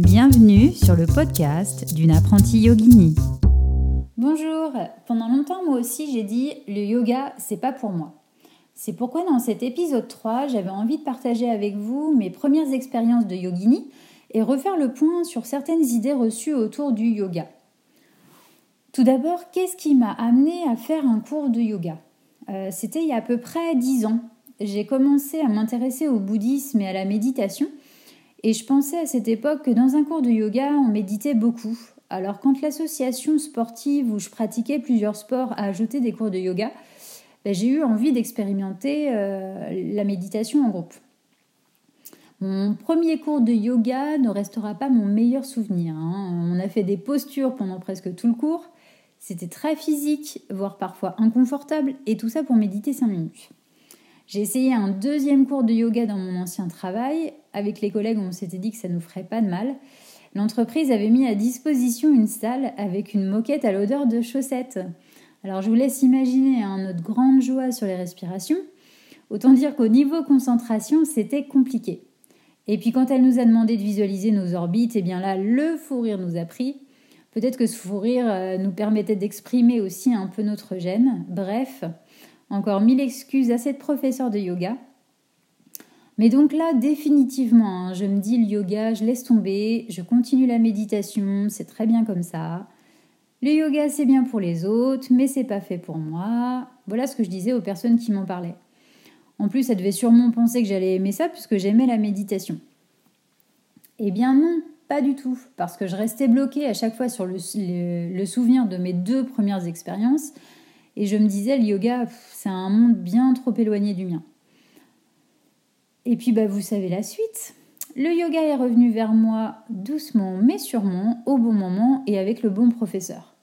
Bienvenue sur le podcast d'une apprentie yogini. Bonjour, pendant longtemps moi aussi j'ai dit le yoga c'est pas pour moi. C'est pourquoi dans cet épisode 3 j'avais envie de partager avec vous mes premières expériences de yogini et refaire le point sur certaines idées reçues autour du yoga. Tout d'abord, qu'est-ce qui m'a amené à faire un cours de yoga? Euh, C'était il y a à peu près 10 ans. J'ai commencé à m'intéresser au bouddhisme et à la méditation et je pensais à cette époque que dans un cours de yoga, on méditait beaucoup. Alors quand l'association sportive où je pratiquais plusieurs sports a ajouté des cours de yoga, ben, j'ai eu envie d'expérimenter euh, la méditation en groupe. Mon premier cours de yoga ne restera pas mon meilleur souvenir. Hein. On a fait des postures pendant presque tout le cours. C'était très physique, voire parfois inconfortable, et tout ça pour méditer 5 minutes. J'ai essayé un deuxième cours de yoga dans mon ancien travail. Avec les collègues, on s'était dit que ça nous ferait pas de mal. L'entreprise avait mis à disposition une salle avec une moquette à l'odeur de chaussettes. Alors je vous laisse imaginer hein, notre grande joie sur les respirations. Autant dire qu'au niveau concentration, c'était compliqué. Et puis quand elle nous a demandé de visualiser nos orbites, et eh bien là, le fou rire nous a pris. Peut-être que ce fou rire euh, nous permettait d'exprimer aussi un peu notre gêne. Bref, encore mille excuses à cette professeure de yoga. Mais donc là, définitivement, hein, je me dis le yoga, je laisse tomber, je continue la méditation, c'est très bien comme ça. Le yoga, c'est bien pour les autres, mais c'est pas fait pour moi. Voilà ce que je disais aux personnes qui m'en parlaient. En plus, elles devaient sûrement penser que j'allais aimer ça puisque j'aimais la méditation. Eh bien non, pas du tout, parce que je restais bloquée à chaque fois sur le souvenir de mes deux premières expériences et je me disais, le yoga, c'est un monde bien trop éloigné du mien. Et puis, bah, vous savez la suite. Le yoga est revenu vers moi doucement mais sûrement, au bon moment et avec le bon professeur.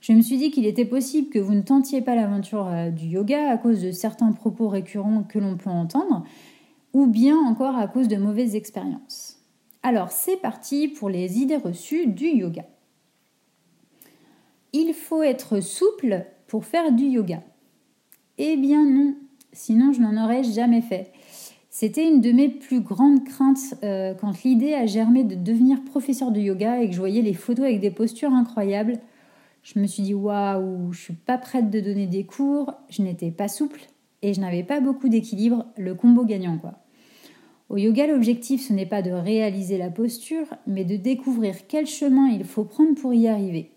Je me suis dit qu'il était possible que vous ne tentiez pas l'aventure euh, du yoga à cause de certains propos récurrents que l'on peut entendre, ou bien encore à cause de mauvaises expériences. Alors c'est parti pour les idées reçues du yoga. Il faut être souple faire du yoga Eh bien non, sinon je n'en aurais jamais fait. C'était une de mes plus grandes craintes euh, quand l'idée a germé de devenir professeur de yoga et que je voyais les photos avec des postures incroyables. Je me suis dit waouh, je suis pas prête de donner des cours, je n'étais pas souple et je n'avais pas beaucoup d'équilibre, le combo gagnant quoi. Au yoga, l'objectif ce n'est pas de réaliser la posture, mais de découvrir quel chemin il faut prendre pour y arriver.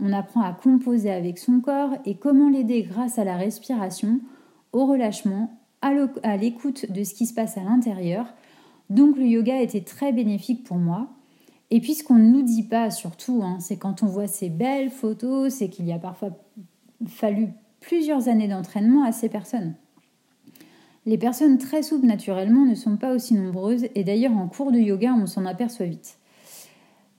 On apprend à composer avec son corps et comment l'aider grâce à la respiration, au relâchement, à l'écoute de ce qui se passe à l'intérieur. Donc le yoga était très bénéfique pour moi. Et puis ce qu'on ne nous dit pas surtout, hein, c'est quand on voit ces belles photos, c'est qu'il a parfois fallu plusieurs années d'entraînement à ces personnes. Les personnes très souples naturellement ne sont pas aussi nombreuses et d'ailleurs en cours de yoga on s'en aperçoit vite.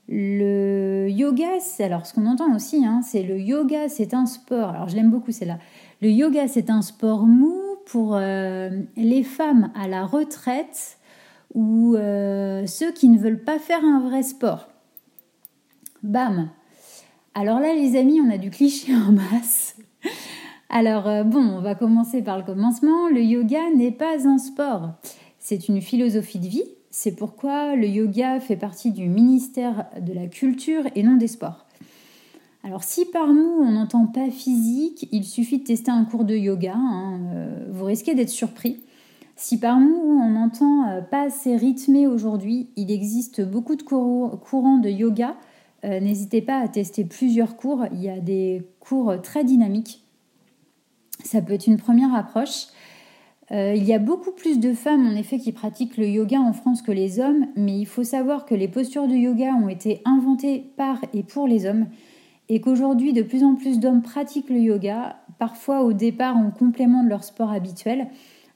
Le yoga, alors ce qu'on entend aussi, hein, c'est le yoga, c'est un sport. Alors je l'aime beaucoup, c'est là. Le yoga, c'est un sport mou pour euh, les femmes à la retraite ou euh, ceux qui ne veulent pas faire un vrai sport. Bam. Alors là, les amis, on a du cliché en masse. Alors euh, bon, on va commencer par le commencement. Le yoga n'est pas un sport. C'est une philosophie de vie c'est pourquoi le yoga fait partie du ministère de la Culture et non des Sports. Alors si par nous on n'entend pas physique, il suffit de tester un cours de yoga, hein, euh, vous risquez d'être surpris. Si par nous on n'entend euh, pas assez rythmé aujourd'hui, il existe beaucoup de courants de yoga. Euh, n'hésitez pas à tester plusieurs cours, il y a des cours très dynamiques. Ça peut être une première approche. Euh, il y a beaucoup plus de femmes en effet qui pratiquent le yoga en France que les hommes, mais il faut savoir que les postures de yoga ont été inventées par et pour les hommes et qu'aujourd'hui de plus en plus d'hommes pratiquent le yoga, parfois au départ en complément de leur sport habituel,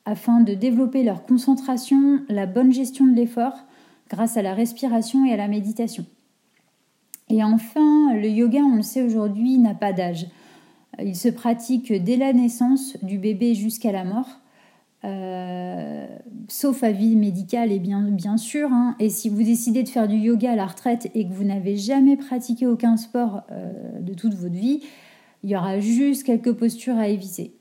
afin de développer leur concentration, la bonne gestion de l'effort, grâce à la respiration et à la méditation. Et enfin, le yoga, on le sait aujourd'hui, n'a pas d'âge. Il se pratique dès la naissance du bébé jusqu'à la mort. Euh, sauf avis médical et bien, sûr. Hein. Et si vous décidez de faire du yoga à la retraite et que vous n'avez jamais pratiqué aucun sport euh, de toute votre vie, il y aura juste quelques postures à éviter.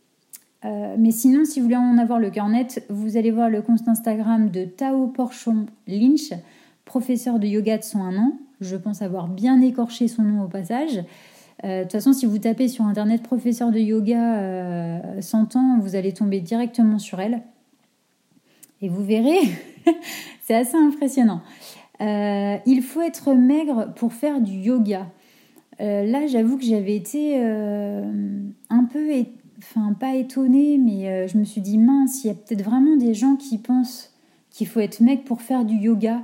Euh, mais sinon, si vous voulez en avoir le cœur net, vous allez voir le compte Instagram de Tao Porchon Lynch professeur de yoga de son un an. Je pense avoir bien écorché son nom au passage. Euh, de toute façon, si vous tapez sur internet professeur de yoga 100 ans, vous allez tomber directement sur elle. Et vous verrez, c'est assez impressionnant. il faut être maigre pour faire du yoga. là, j'avoue que j'avais été un peu enfin pas étonnée, mais euh, je me suis dit mince, il y a peut-être vraiment des gens qui pensent qu'il faut être mec pour faire du yoga.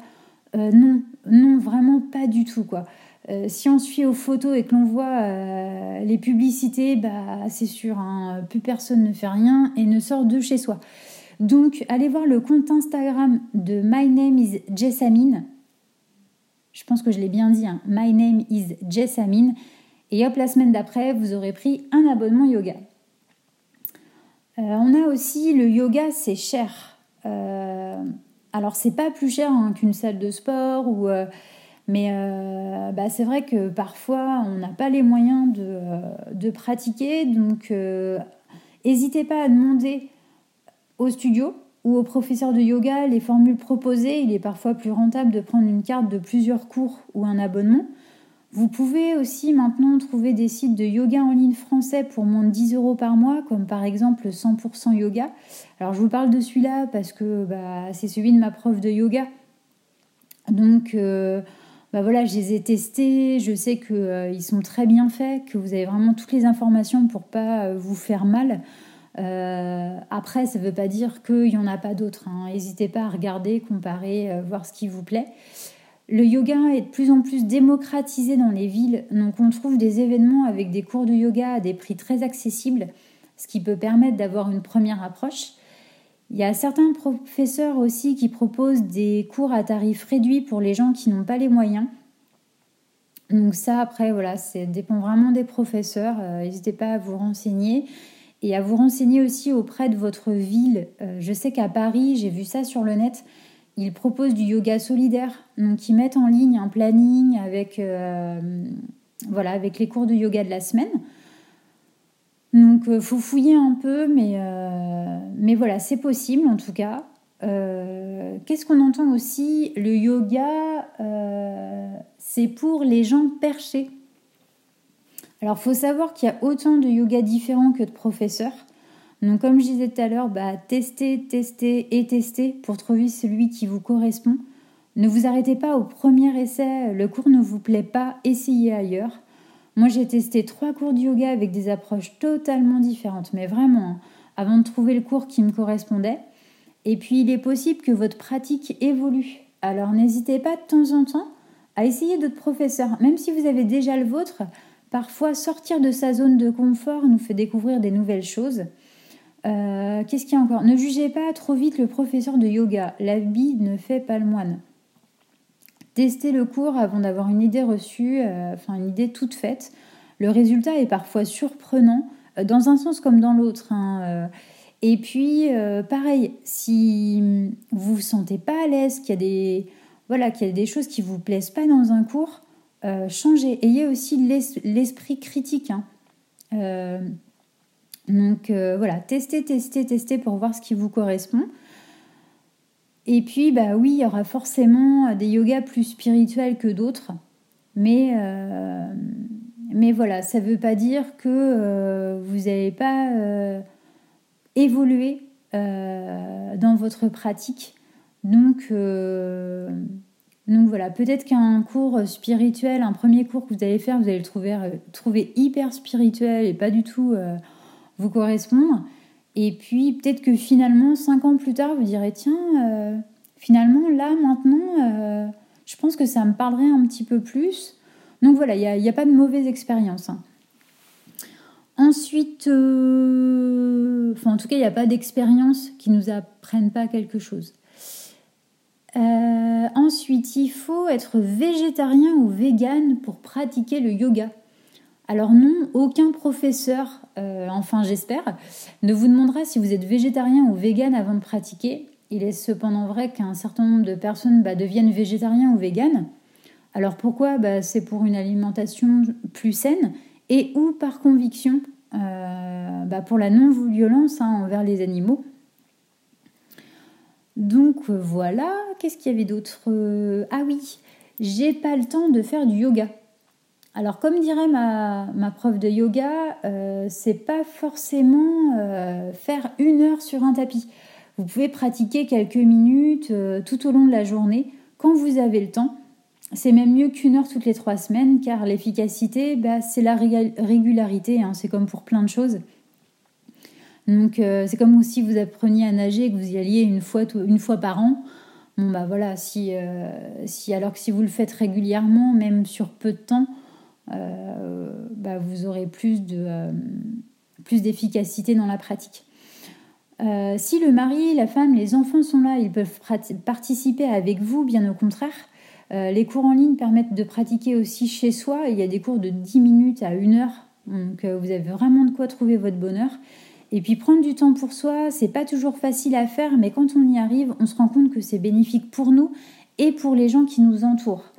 Euh, non, non, vraiment pas du tout quoi. Euh, si on suit aux photos et que l'on voit les publicités, bah c'est sûr, hein, plus personne ne fait rien et ne sort de chez soi. Donc allez voir le compte Instagram de My Name is Jessamine. Je pense que je l'ai bien dit, hein. My Name is Jessamine. Et hop, la semaine d'après, vous aurez pris un abonnement yoga. Euh, on a aussi le yoga, c'est cher. Euh, alors c'est pas plus cher hein, qu'une salle de sport ou euh, mais bah, c'est vrai que parfois on n'a pas les moyens de, pratiquer, donc n'hésitez pas à demander au studio ou au professeur de yoga les formules proposées. Il est parfois plus rentable de prendre une carte de plusieurs cours ou un abonnement. Vous pouvez aussi maintenant trouver des sites de yoga en ligne français pour moins de 10 euros par mois, comme par exemple 100% yoga. Alors je vous parle de celui-là parce que bah, c'est celui de ma prof de yoga. Donc euh, bah voilà, je les ai testés, je sais qu'ils euh, sont très bien faits, que vous avez vraiment toutes les informations pour pas euh, vous faire mal. après, ça ne veut pas dire qu'il n'y en a pas d'autres. Hein. N'hésitez pas à regarder, comparer, voir ce qui vous plaît. Le yoga est de plus en plus démocratisé dans les villes, donc on trouve des événements avec des cours de yoga à des prix très accessibles, ce qui peut permettre d'avoir une première approche. Il y a certains professeurs aussi qui proposent des cours à tarif réduit pour les gens qui n'ont pas les moyens. Donc ça, après, voilà, ça dépend vraiment des professeurs. Euh, n'hésitez pas à vous renseigner et à vous renseigner aussi auprès de votre ville. Euh, je sais qu'à Paris, j'ai vu ça sur le net, ils proposent du yoga solidaire. Donc, ils mettent en ligne un planning avec, euh, les cours de yoga de la semaine. Donc, il euh, faut fouiller un peu, mais, euh, mais voilà, c'est possible en tout cas. Qu'est-ce qu'on entend aussi? Le yoga, c'est pour les gens perchés. Alors, il faut savoir qu'il y a autant de yoga différents que de professeurs. Donc comme je disais tout à l'heure, bah, testez, testez et testez pour trouver celui qui vous correspond. Ne vous arrêtez pas au premier essai, le cours ne vous plaît pas, essayez ailleurs. Moi j'ai testé trois cours de yoga avec des approches totalement différentes, mais vraiment, hein, avant de trouver le cours qui me correspondait. Et puis il est possible que votre pratique évolue. Alors n'hésitez pas de temps en temps à essayer d'autres professeurs, même si vous avez déjà le vôtre. Parfois, sortir de sa zone de confort nous fait découvrir des nouvelles choses. Euh, qu'est-ce qu'il y a encore? Ne jugez pas trop vite le professeur de yoga. L'habit ne fait pas le moine. Testez le cours avant d'avoir une idée reçue, euh, enfin une idée toute faite. Le résultat est parfois surprenant, euh, dans un sens comme dans l'autre. Hein, et puis, pareil, si vous vous sentez pas à l'aise, qu'il y a des voilà, qu'il y a des choses qui vous plaisent pas dans un cours, changez. Ayez aussi l'esprit critique. Hein. Donc euh, voilà, testez, testez, testez pour voir ce qui vous correspond. Et puis, bah oui, il y aura forcément des yogas plus spirituels que d'autres. Mais, euh, mais voilà, ça ne veut pas dire que euh, vous n'allez pas évoluer dans votre pratique. Donc, donc voilà, peut-être qu'un cours spirituel, un premier cours que vous allez faire, vous allez le trouver, trouver hyper spirituel et pas du tout vous correspondre. Et puis peut-être que finalement, cinq ans plus tard, vous direz, tiens, euh, finalement, là, maintenant, euh, je pense que ça me parlerait un petit peu plus. Donc voilà, il n'y a, pas de mauvaise expérience. Hein. Ensuite, euh, enfin en tout cas, il n'y a pas d'expérience qui nous apprenne pas quelque chose. ensuite, il faut être végétarien ou vegan pour pratiquer le yoga. Alors non, aucun professeur, euh, enfin j'espère, ne vous demandera si vous êtes végétarien ou vegan avant de pratiquer. Il est cependant vrai qu'un certain nombre de personnes bah, deviennent végétariens ou véganes. Alors pourquoi? Bah, C'est pour une alimentation plus saine et ou par conviction euh, bah, pour la non-violence hein, envers les animaux. Donc voilà, qu'est-ce qu'il y avait d'autre? Ah oui, j'ai pas le temps de faire du yoga. Alors comme dirait ma, prof de yoga, euh, c'est pas forcément euh, faire une heure sur un tapis. Vous pouvez pratiquer quelques minutes euh, tout au long de la journée quand vous avez le temps. C'est même mieux qu'une heure toutes les trois semaines car l'efficacité, bah, c'est la régularité, hein. c'est comme pour plein de choses. Donc c'est comme si vous appreniez à nager et que vous y alliez une fois, par an. Bon bah voilà, alors que si vous le faites régulièrement, même sur peu de temps, bah, vous aurez plus de euh, plus d'efficacité dans la pratique. Euh, si le mari, la femme, les enfants sont là, ils peuvent participer avec vous, bien au contraire. les cours en ligne permettent de pratiquer aussi chez soi. Il y a des cours de 10 minutes à 1 heure. Donc vous avez vraiment de quoi trouver votre bonheur. Et puis prendre du temps pour soi, c'est pas toujours facile à faire, mais quand on y arrive, on se rend compte que c'est bénéfique pour nous et pour les gens qui nous entourent.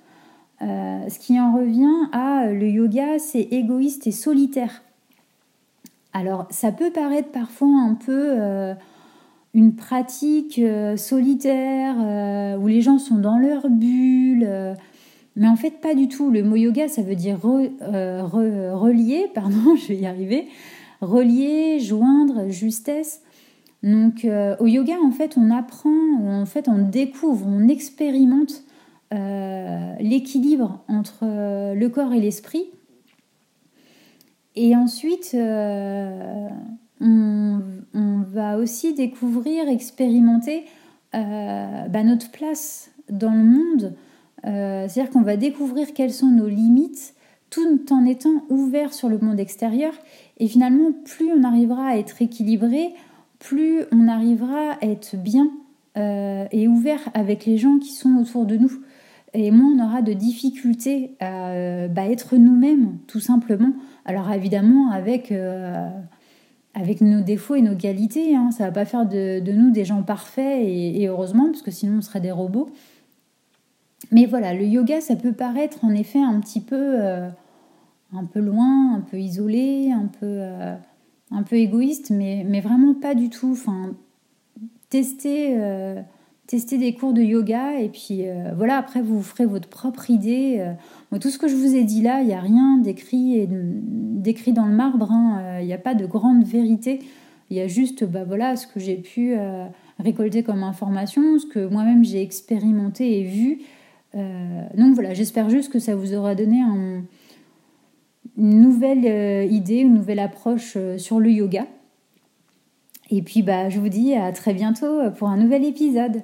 Euh, ce qui en revient à le yoga, c'est égoïste et solitaire. Alors, ça peut paraître parfois un peu euh, une pratique euh, solitaire où les gens sont dans leur bulle, mais en fait, pas du tout. Le mot yoga, ça veut dire relier, pardon, je vais y arriver, relier, joindre, justesse. Donc, au yoga, en fait, on apprend, en fait, on découvre, on expérimente euh, l'équilibre entre euh, le corps et l'esprit. Et ensuite, euh, on, va aussi découvrir, expérimenter bah, notre place dans le monde. C'est-à-dire qu'on va découvrir quelles sont nos limites tout en étant ouvert sur le monde extérieur. Et finalement, plus on arrivera à être équilibré, plus on arrivera à être bien et ouvert avec les gens qui sont autour de nous et moins on aura de difficultés à euh, bah, être nous-mêmes, tout simplement. Alors évidemment, avec, euh, avec nos défauts et nos qualités, hein, ça va pas faire de, nous des gens parfaits, et, heureusement, parce que sinon on serait des robots. Mais voilà, le yoga, ça peut paraître en effet un petit peu, euh, un peu loin, un peu isolé, un peu, un peu égoïste, mais, mais vraiment pas du tout. Enfin, tester tester des cours de yoga et puis euh, voilà, après vous ferez votre propre idée. Euh. tout ce que je vous ai dit là, il n'y a rien d'écrit dans le marbre, hein. euh, il n'y a pas de grande vérité. Il y a juste bah, voilà, ce que j'ai pu récolter comme information, ce que moi-même j'ai expérimenté et vu. donc voilà, j'espère juste que ça vous aura donné une nouvelle idée, une nouvelle approche sur le yoga. Et puis bah, je vous dis à très bientôt pour un nouvel épisode.